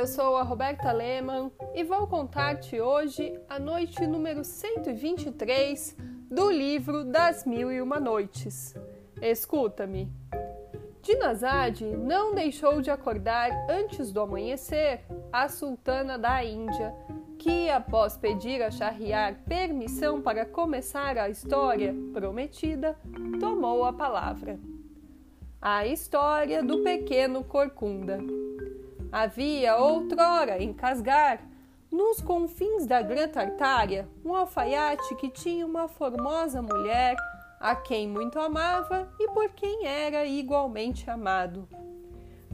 Eu sou a Roberta Lehmann e vou contar-te hoje a noite número 123 do livro Das Mil e Uma Noites. Escuta-me. Dinazade não deixou de acordar antes do amanhecer a sultana da Índia, que, após pedir a Shahriar permissão para começar a história prometida, tomou a palavra. A história do pequeno Corcunda. Havia outrora em Casgar, nos confins da Grã Tartária, um alfaiate que tinha uma formosa mulher a quem muito amava e por quem era igualmente amado.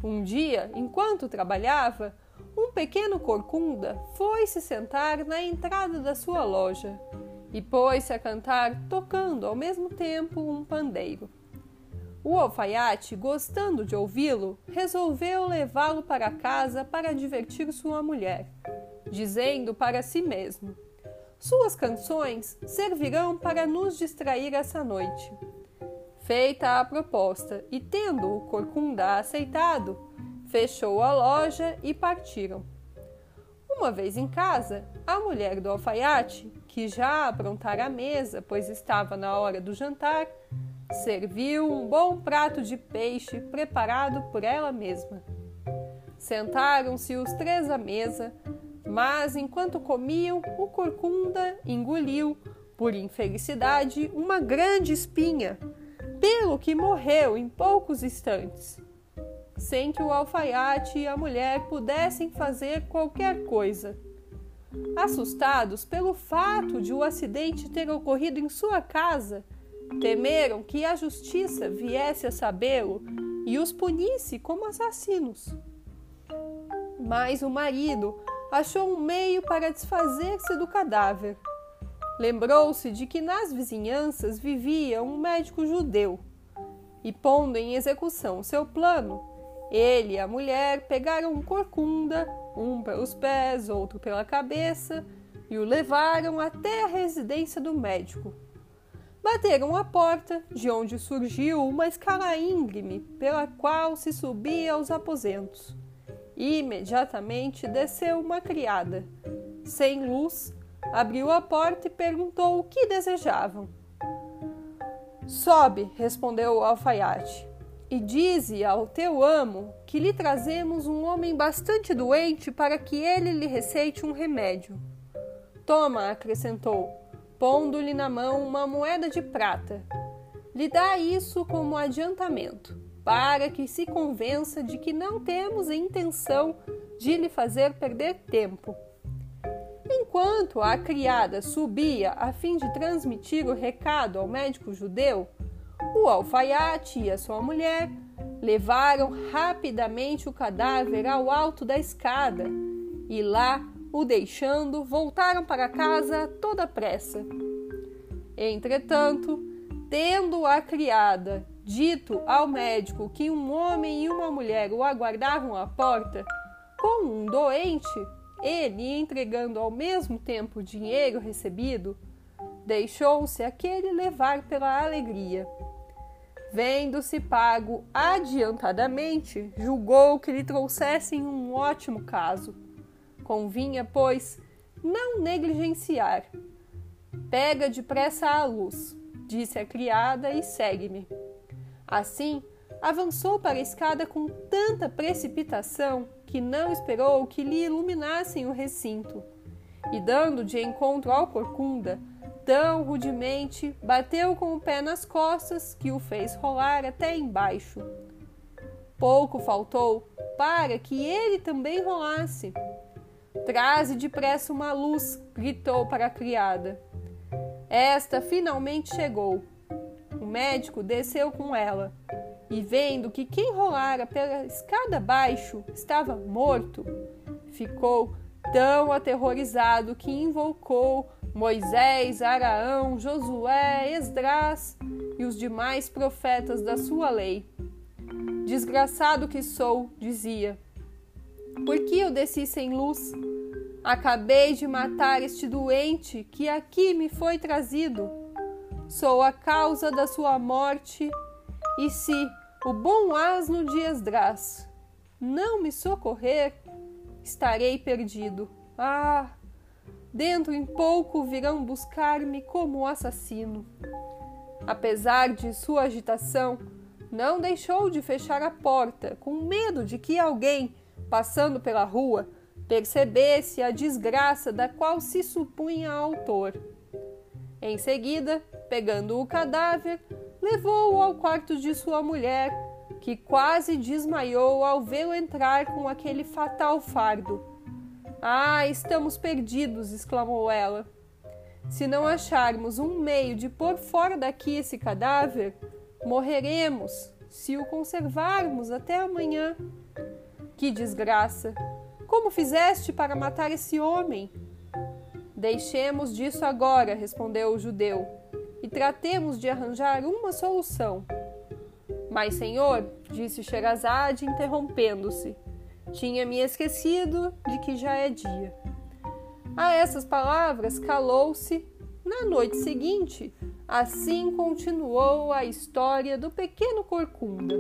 Um dia, enquanto trabalhava, um pequeno corcunda foi se sentar na entrada da sua loja e pôs-se a cantar, tocando ao mesmo tempo um pandeiro. O alfaiate, gostando de ouvi-lo, resolveu levá-lo para casa para divertir sua mulher, dizendo para si mesmo: Suas canções servirão para nos distrair essa noite. Feita a proposta e tendo o corcunda aceitado, fechou a loja e partiram. Uma vez em casa, a mulher do alfaiate, que já aprontara a mesa, pois estava na hora do jantar, serviu um bom prato de peixe preparado por ela mesma. Sentaram-se os três à mesa, mas enquanto comiam, o corcunda engoliu, por infelicidade, uma grande espinha, pelo que morreu em poucos instantes, sem que o alfaiate e a mulher pudessem fazer qualquer coisa. Assustados pelo fato de o acidente ter ocorrido em sua casa, Temeram que a justiça viesse a sabê-lo e os punisse como assassinos. Mas o marido achou um meio para desfazer-se do cadáver. Lembrou-se de que nas vizinhanças vivia um médico judeu e, pondo em execução seu plano, ele e a mulher pegaram um corcunda, um pelos pés, outro pela cabeça, e o levaram até a residência do médico bateram a porta, de onde surgiu uma escala íngreme pela qual se subia aos aposentos. Imediatamente desceu uma criada. Sem luz, abriu a porta e perguntou o que desejavam. Sobe, respondeu o alfaiate, e dize ao teu amo que lhe trazemos um homem bastante doente para que ele lhe receite um remédio. Toma, acrescentou, pondo-lhe na mão uma moeda de prata. Lhe dá isso como adiantamento, para que se convença de que não temos a intenção de lhe fazer perder tempo. Enquanto a criada subia a fim de transmitir o recado ao médico judeu, o alfaiate e a sua mulher levaram rapidamente o cadáver ao alto da escada e lá o deixando, voltaram para casa toda pressa. Entretanto, tendo a criada dito ao médico que um homem e uma mulher o aguardavam à porta com um doente, ele, entregando ao mesmo tempo o dinheiro recebido, deixou-se aquele levar pela alegria. Vendo-se pago adiantadamente, julgou que lhe trouxessem um ótimo caso Convinha, pois, não negligenciar. Pega depressa a luz, disse a criada, e segue-me. Assim, avançou para a escada com tanta precipitação que não esperou que lhe iluminassem o recinto. E dando de encontro ao corcunda, tão rudemente bateu com o pé nas costas que o fez rolar até embaixo. Pouco faltou para que ele também rolasse, Traze depressa uma luz, gritou para a criada. Esta finalmente chegou. O médico desceu com ela e, vendo que quem rolara pela escada abaixo estava morto, ficou tão aterrorizado que invocou Moisés, Araão, Josué, Esdras e os demais profetas da sua lei. Desgraçado que sou, dizia, por que eu desci sem luz? Acabei de matar este doente que aqui me foi trazido. Sou a causa da sua morte, e se o bom asno de Esdras não me socorrer, estarei perdido. Ah! Dentro em pouco virão buscar-me como assassino. Apesar de sua agitação, não deixou de fechar a porta, com medo de que alguém, passando pela rua, percebesse a desgraça da qual se supunha autor. Em seguida, pegando o cadáver, levou-o ao quarto de sua mulher, que quase desmaiou ao vê-lo entrar com aquele fatal fardo. Ah, estamos perdidos! exclamou ela. Se não acharmos um meio de pôr fora daqui esse cadáver, morreremos se o conservarmos até amanhã. Que desgraça! Como fizeste para matar esse homem? Deixemos disso agora, respondeu o judeu, e tratemos de arranjar uma solução. Mas, senhor, disse Sherazade, interrompendo-se, tinha-me esquecido de que já é dia. A essas palavras calou-se. Na noite seguinte, assim continuou a história do pequeno corcunda.